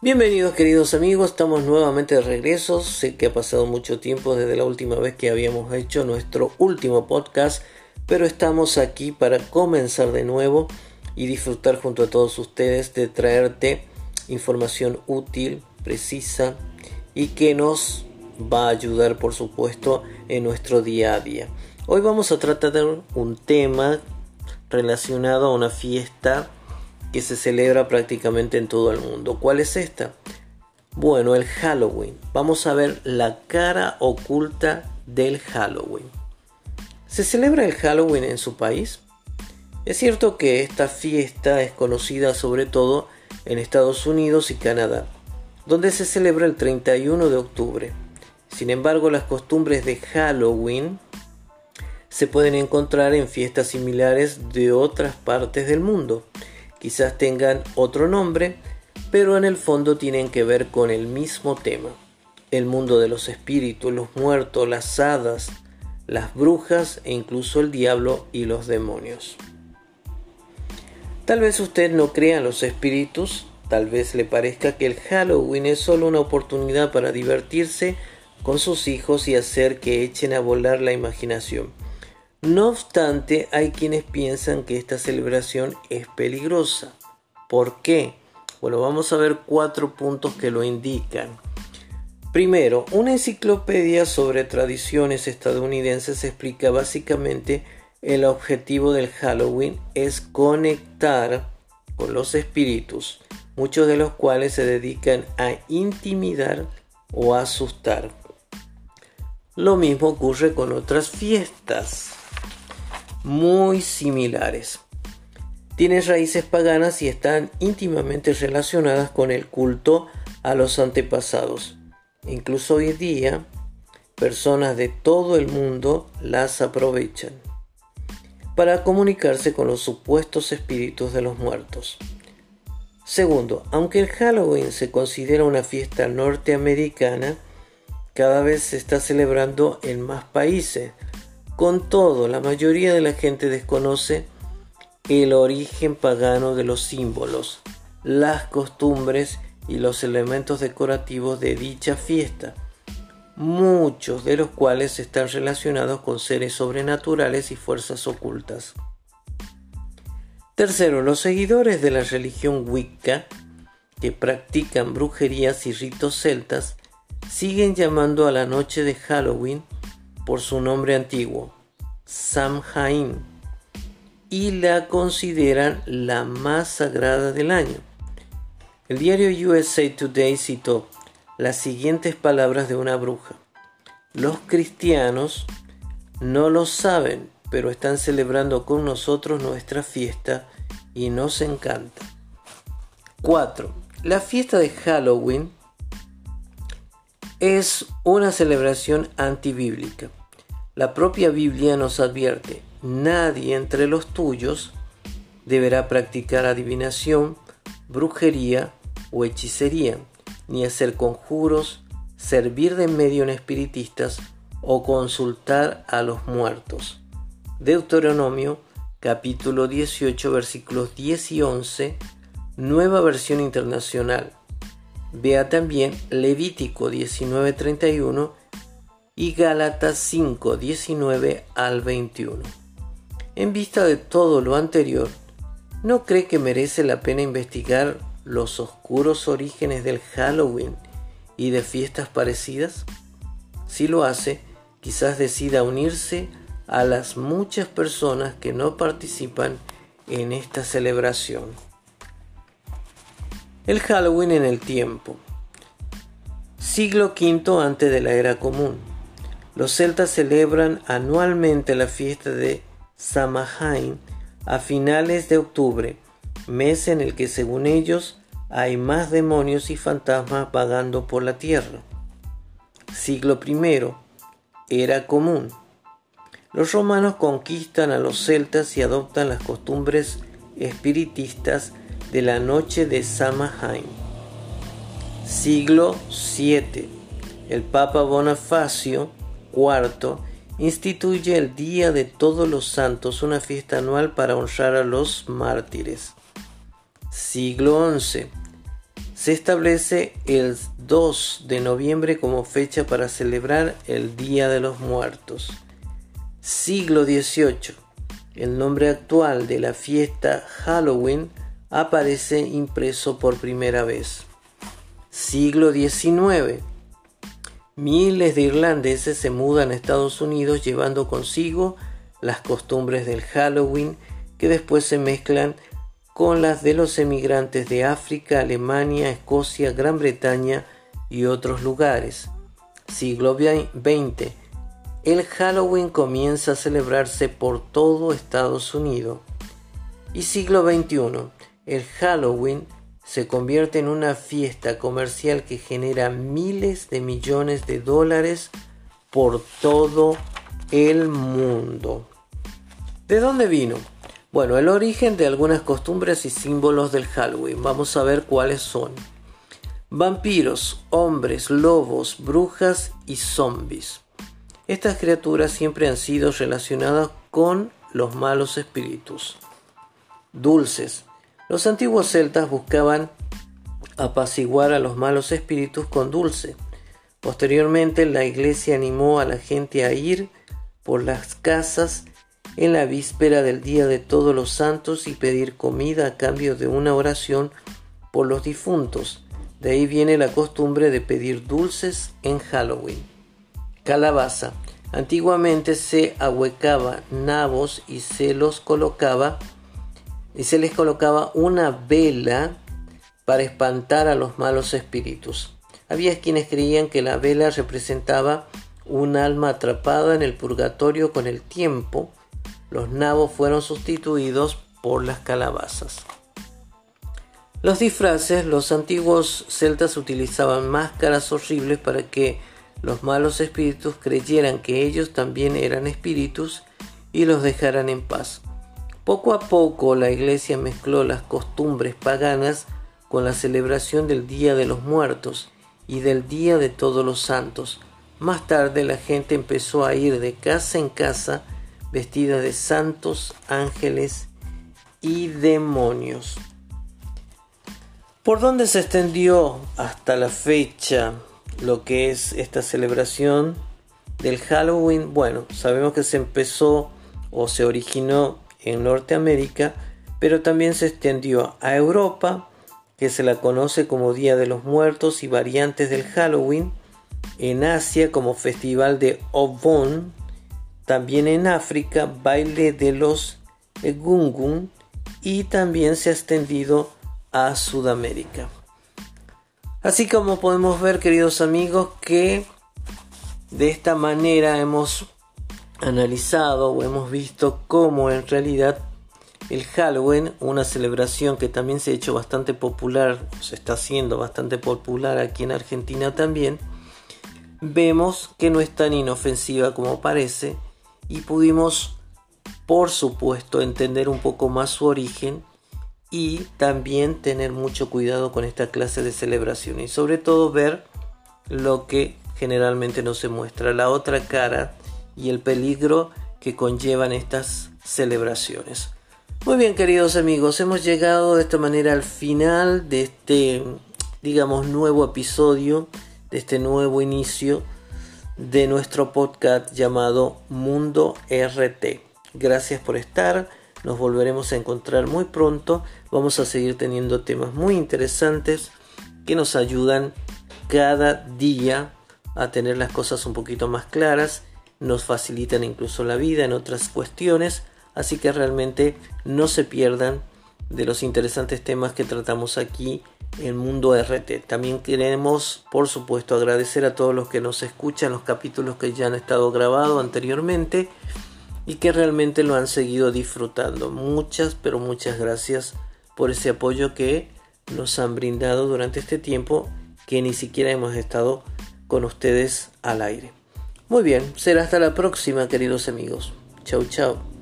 Bienvenidos queridos amigos, estamos nuevamente de regreso. Sé que ha pasado mucho tiempo desde la última vez que habíamos hecho nuestro último podcast, pero estamos aquí para comenzar de nuevo y disfrutar junto a todos ustedes de traerte información útil, precisa y que nos va a ayudar por supuesto en nuestro día a día. Hoy vamos a tratar un tema relacionado a una fiesta que se celebra prácticamente en todo el mundo. ¿Cuál es esta? Bueno, el Halloween. Vamos a ver la cara oculta del Halloween. ¿Se celebra el Halloween en su país? Es cierto que esta fiesta es conocida sobre todo en Estados Unidos y Canadá, donde se celebra el 31 de octubre. Sin embargo, las costumbres de Halloween se pueden encontrar en fiestas similares de otras partes del mundo. Quizás tengan otro nombre, pero en el fondo tienen que ver con el mismo tema. El mundo de los espíritus, los muertos, las hadas, las brujas e incluso el diablo y los demonios. Tal vez usted no crea en los espíritus, tal vez le parezca que el Halloween es solo una oportunidad para divertirse con sus hijos y hacer que echen a volar la imaginación. No obstante, hay quienes piensan que esta celebración es peligrosa. ¿Por qué? Bueno, vamos a ver cuatro puntos que lo indican. Primero, una enciclopedia sobre tradiciones estadounidenses explica básicamente el objetivo del Halloween es conectar con los espíritus, muchos de los cuales se dedican a intimidar o asustar. Lo mismo ocurre con otras fiestas muy similares. Tienen raíces paganas y están íntimamente relacionadas con el culto a los antepasados. Incluso hoy día, personas de todo el mundo las aprovechan para comunicarse con los supuestos espíritus de los muertos. Segundo, aunque el Halloween se considera una fiesta norteamericana, cada vez se está celebrando en más países, con todo, la mayoría de la gente desconoce el origen pagano de los símbolos, las costumbres y los elementos decorativos de dicha fiesta, muchos de los cuales están relacionados con seres sobrenaturales y fuerzas ocultas. Tercero, los seguidores de la religión Wicca, que practican brujerías y ritos celtas, siguen llamando a la noche de Halloween por su nombre antiguo, Samhain, y la consideran la más sagrada del año. El diario USA Today citó las siguientes palabras de una bruja. Los cristianos no lo saben, pero están celebrando con nosotros nuestra fiesta y nos encanta. 4. La fiesta de Halloween es una celebración antibíblica. La propia Biblia nos advierte, nadie entre los tuyos deberá practicar adivinación, brujería o hechicería, ni hacer conjuros, servir de medio en espiritistas o consultar a los muertos. Deuteronomio capítulo 18 versículos 10 y 11, nueva versión internacional. Vea también Levítico 19:31 y Gálatas 5, 19 al 21. En vista de todo lo anterior, ¿no cree que merece la pena investigar los oscuros orígenes del Halloween y de fiestas parecidas? Si lo hace, quizás decida unirse a las muchas personas que no participan en esta celebración. El Halloween en el tiempo. Siglo V antes de la era común. Los celtas celebran anualmente la fiesta de Samhain a finales de octubre, mes en el que según ellos hay más demonios y fantasmas vagando por la tierra. Siglo I. Era común. Los romanos conquistan a los celtas y adoptan las costumbres espiritistas de la noche de Samhain. Siglo VII. El Papa Bonifacio IV instituye el Día de Todos los Santos, una fiesta anual para honrar a los mártires. Siglo XI. se establece el 2 de noviembre como fecha para celebrar el Día de los Muertos. Siglo XVIII. El nombre actual de la fiesta Halloween aparece impreso por primera vez. Siglo XIX. Miles de irlandeses se mudan a Estados Unidos llevando consigo las costumbres del Halloween que después se mezclan con las de los emigrantes de África, Alemania, Escocia, Gran Bretaña y otros lugares. Siglo XX. El Halloween comienza a celebrarse por todo Estados Unidos. Y siglo XXI. El Halloween se convierte en una fiesta comercial que genera miles de millones de dólares por todo el mundo. ¿De dónde vino? Bueno, el origen de algunas costumbres y símbolos del Halloween. Vamos a ver cuáles son. Vampiros, hombres, lobos, brujas y zombies. Estas criaturas siempre han sido relacionadas con los malos espíritus. Dulces. Los antiguos celtas buscaban apaciguar a los malos espíritus con dulce. Posteriormente la iglesia animó a la gente a ir por las casas en la víspera del Día de Todos los Santos y pedir comida a cambio de una oración por los difuntos. De ahí viene la costumbre de pedir dulces en Halloween. Calabaza. Antiguamente se ahuecaba nabos y se los colocaba y se les colocaba una vela para espantar a los malos espíritus. Había quienes creían que la vela representaba un alma atrapada en el purgatorio con el tiempo los nabos fueron sustituidos por las calabazas. Los disfraces, los antiguos celtas utilizaban máscaras horribles para que los malos espíritus creyeran que ellos también eran espíritus y los dejaran en paz. Poco a poco la iglesia mezcló las costumbres paganas con la celebración del Día de los Muertos y del Día de Todos los Santos. Más tarde la gente empezó a ir de casa en casa vestida de santos, ángeles y demonios. ¿Por dónde se extendió hasta la fecha lo que es esta celebración del Halloween? Bueno, sabemos que se empezó o se originó en Norteamérica, pero también se extendió a Europa, que se la conoce como Día de los Muertos y variantes del Halloween, en Asia como Festival de Obon, también en África, baile de los Egungun y también se ha extendido a Sudamérica. Así como podemos ver, queridos amigos, que de esta manera hemos analizado o hemos visto cómo en realidad el Halloween, una celebración que también se ha hecho bastante popular, se está haciendo bastante popular aquí en Argentina también, vemos que no es tan inofensiva como parece y pudimos, por supuesto, entender un poco más su origen y también tener mucho cuidado con esta clase de celebración y sobre todo ver lo que generalmente no se muestra, la otra cara y el peligro que conllevan estas celebraciones. Muy bien queridos amigos, hemos llegado de esta manera al final de este, digamos, nuevo episodio, de este nuevo inicio de nuestro podcast llamado Mundo RT. Gracias por estar, nos volveremos a encontrar muy pronto, vamos a seguir teniendo temas muy interesantes que nos ayudan cada día a tener las cosas un poquito más claras, nos facilitan incluso la vida en otras cuestiones, así que realmente no se pierdan de los interesantes temas que tratamos aquí el mundo RT. También queremos, por supuesto, agradecer a todos los que nos escuchan los capítulos que ya han estado grabados anteriormente y que realmente lo han seguido disfrutando. Muchas, pero muchas gracias por ese apoyo que nos han brindado durante este tiempo que ni siquiera hemos estado con ustedes al aire. Muy bien, será hasta la próxima, queridos amigos. Chau, chau.